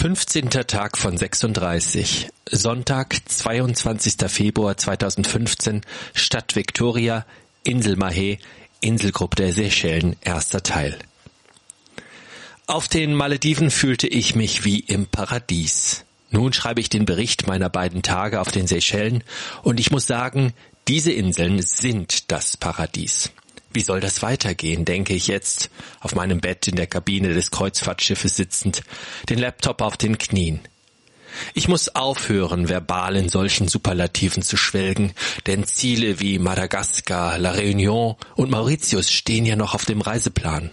15. Tag von 36. Sonntag, 22. Februar 2015, Stadt Victoria, Insel Mahé, Inselgruppe der Seychellen, erster Teil. Auf den Malediven fühlte ich mich wie im Paradies. Nun schreibe ich den Bericht meiner beiden Tage auf den Seychellen und ich muss sagen, diese Inseln sind das Paradies. Wie soll das weitergehen, denke ich jetzt, auf meinem Bett in der Kabine des Kreuzfahrtschiffes sitzend, den Laptop auf den Knien. Ich muss aufhören, verbal in solchen Superlativen zu schwelgen, denn Ziele wie Madagaskar, La Réunion und Mauritius stehen ja noch auf dem Reiseplan.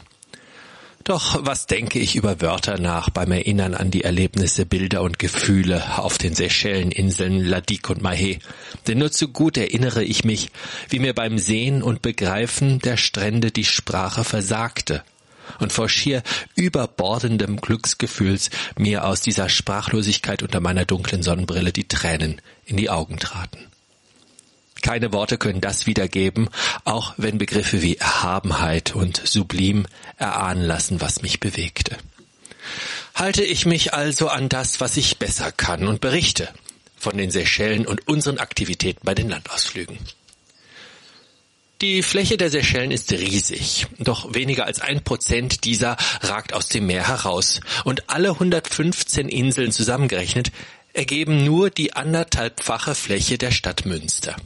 Doch was denke ich über Wörter nach beim Erinnern an die Erlebnisse, Bilder und Gefühle auf den Seychelleninseln Ladik und Mahé? Denn nur zu gut erinnere ich mich, wie mir beim Sehen und Begreifen der Strände die Sprache versagte und vor schier überbordendem Glücksgefühls mir aus dieser Sprachlosigkeit unter meiner dunklen Sonnenbrille die Tränen in die Augen traten. Keine Worte können das wiedergeben, auch wenn Begriffe wie Erhabenheit und Sublim erahnen lassen, was mich bewegte. Halte ich mich also an das, was ich besser kann und berichte von den Seychellen und unseren Aktivitäten bei den Landausflügen. Die Fläche der Seychellen ist riesig, doch weniger als ein Prozent dieser ragt aus dem Meer heraus und alle 115 Inseln zusammengerechnet ergeben nur die anderthalbfache Fläche der Stadt Münster.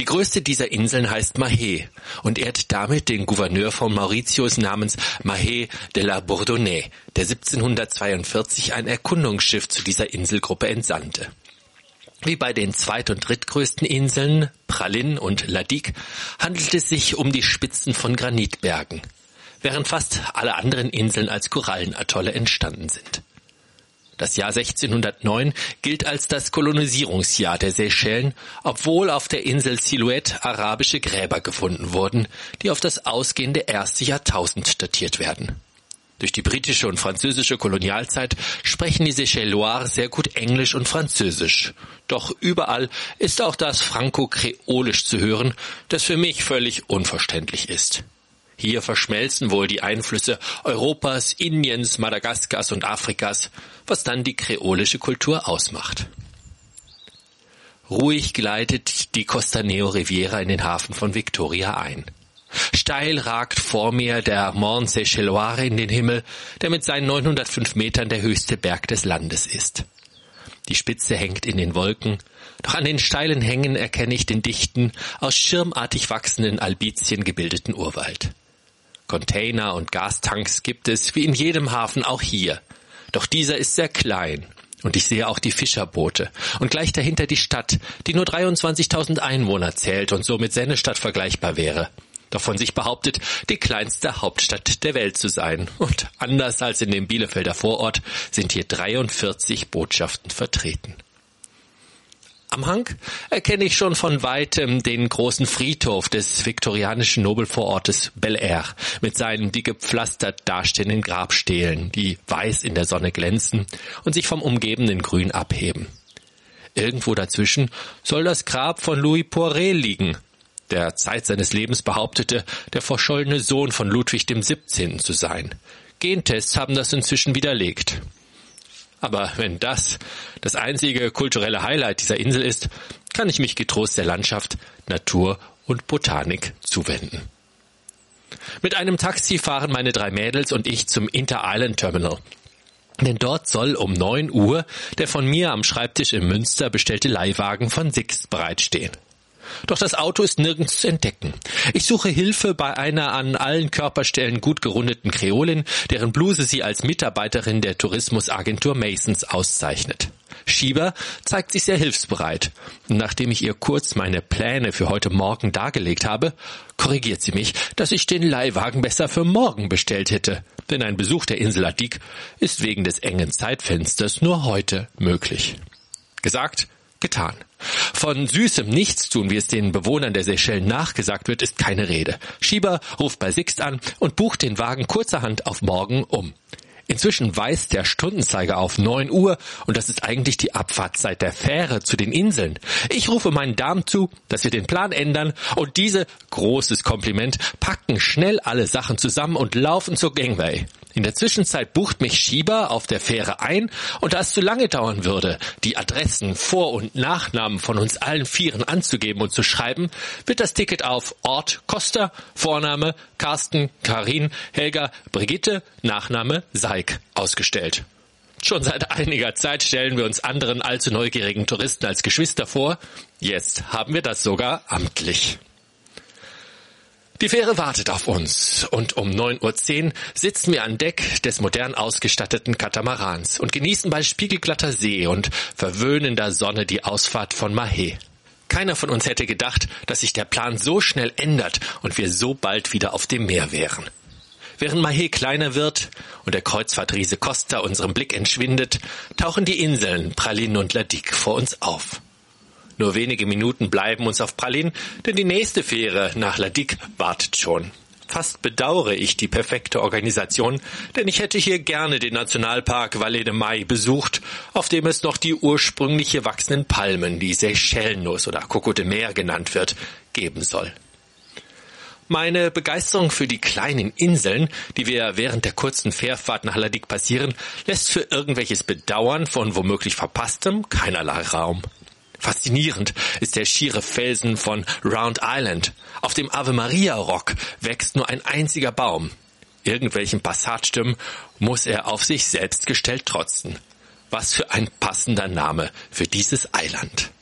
Die größte dieser Inseln heißt Mahé und ehrt damit den Gouverneur von Mauritius namens Mahé de la Bourdonnais, der 1742 ein Erkundungsschiff zu dieser Inselgruppe entsandte. Wie bei den zweit- und drittgrößten Inseln, Pralin und Ladik, handelt es sich um die Spitzen von Granitbergen, während fast alle anderen Inseln als Korallenatolle entstanden sind. Das Jahr 1609 gilt als das Kolonisierungsjahr der Seychellen, obwohl auf der Insel Silhouette arabische Gräber gefunden wurden, die auf das ausgehende erste Jahrtausend datiert werden. Durch die britische und französische Kolonialzeit sprechen die Seychellois sehr gut Englisch und Französisch. Doch überall ist auch das Franco-Kreolisch zu hören, das für mich völlig unverständlich ist. Hier verschmelzen wohl die Einflüsse Europas, Indiens, Madagaskars und Afrikas, was dann die kreolische Kultur ausmacht. Ruhig gleitet die Costaneo Riviera in den Hafen von Victoria ein. Steil ragt vor mir der Mont Seychelloire in den Himmel, der mit seinen 905 Metern der höchste Berg des Landes ist. Die Spitze hängt in den Wolken, doch an den steilen Hängen erkenne ich den dichten, aus schirmartig wachsenden Albizien gebildeten Urwald. Container und Gastanks gibt es, wie in jedem Hafen auch hier. Doch dieser ist sehr klein. Und ich sehe auch die Fischerboote. Und gleich dahinter die Stadt, die nur 23.000 Einwohner zählt und somit Sennestadt vergleichbar wäre. Doch von sich behauptet, die kleinste Hauptstadt der Welt zu sein. Und anders als in dem Bielefelder Vorort sind hier 43 Botschaften vertreten. Am Hang erkenne ich schon von weitem den großen Friedhof des viktorianischen Nobelvorortes Bel Air mit seinen die gepflastert dastehenden Grabstelen, die weiß in der Sonne glänzen und sich vom umgebenden Grün abheben. Irgendwo dazwischen soll das Grab von Louis Poiret liegen, der Zeit seines Lebens behauptete, der verschollene Sohn von Ludwig dem 17. zu sein. Gentests haben das inzwischen widerlegt. Aber wenn das das einzige kulturelle Highlight dieser Insel ist, kann ich mich getrost der Landschaft, Natur und Botanik zuwenden. Mit einem Taxi fahren meine drei Mädels und ich zum Inter-Island Terminal. Denn dort soll um neun Uhr der von mir am Schreibtisch in Münster bestellte Leihwagen von Six bereitstehen. Doch das Auto ist nirgends zu entdecken. Ich suche Hilfe bei einer an allen Körperstellen gut gerundeten Kreolin, deren Bluse sie als Mitarbeiterin der Tourismusagentur Masons auszeichnet. Schieber zeigt sich sehr hilfsbereit. Nachdem ich ihr kurz meine Pläne für heute Morgen dargelegt habe, korrigiert sie mich, dass ich den Leihwagen besser für morgen bestellt hätte, denn ein Besuch der Insel Adik ist wegen des engen Zeitfensters nur heute möglich. Gesagt, getan. Von süßem Nichtstun, wie es den Bewohnern der Seychellen nachgesagt wird, ist keine Rede. Schieber ruft bei Sixt an und bucht den Wagen kurzerhand auf morgen um. Inzwischen weist der Stundenzeiger auf neun Uhr und das ist eigentlich die Abfahrtszeit der Fähre zu den Inseln. Ich rufe meinen Damen zu, dass wir den Plan ändern und diese, großes Kompliment, packen schnell alle Sachen zusammen und laufen zur Gangway. In der Zwischenzeit bucht mich Schieber auf der Fähre ein und da es zu lange dauern würde, die Adressen, Vor- und Nachnamen von uns allen Vieren anzugeben und zu schreiben, wird das Ticket auf Ort Costa, Vorname Carsten, Karin, Helga, Brigitte, Nachname Seig ausgestellt. Schon seit einiger Zeit stellen wir uns anderen allzu neugierigen Touristen als Geschwister vor. Jetzt haben wir das sogar amtlich. Die Fähre wartet auf uns und um 9.10 Uhr sitzen wir an Deck des modern ausgestatteten Katamarans und genießen bei spiegelglatter See und verwöhnender Sonne die Ausfahrt von Mahé. Keiner von uns hätte gedacht, dass sich der Plan so schnell ändert und wir so bald wieder auf dem Meer wären. Während Mahé kleiner wird und der Kreuzfahrtriese Costa unserem Blick entschwindet, tauchen die Inseln Praline und Ladik vor uns auf. Nur wenige Minuten bleiben uns auf Pralin, denn die nächste Fähre nach Ladik wartet schon. Fast bedauere ich die perfekte Organisation, denn ich hätte hier gerne den Nationalpark Vallée de Mai besucht, auf dem es noch die ursprüngliche wachsenden Palmen, die Seychellennuss oder Coco de Mer genannt wird, geben soll. Meine Begeisterung für die kleinen Inseln, die wir während der kurzen Fährfahrt nach Ladik passieren, lässt für irgendwelches Bedauern von womöglich verpasstem keinerlei Raum. Faszinierend ist der schiere Felsen von Round Island. Auf dem Ave Maria Rock wächst nur ein einziger Baum. Irgendwelchen Passatstimmen muss er auf sich selbst gestellt trotzen. Was für ein passender Name für dieses Eiland.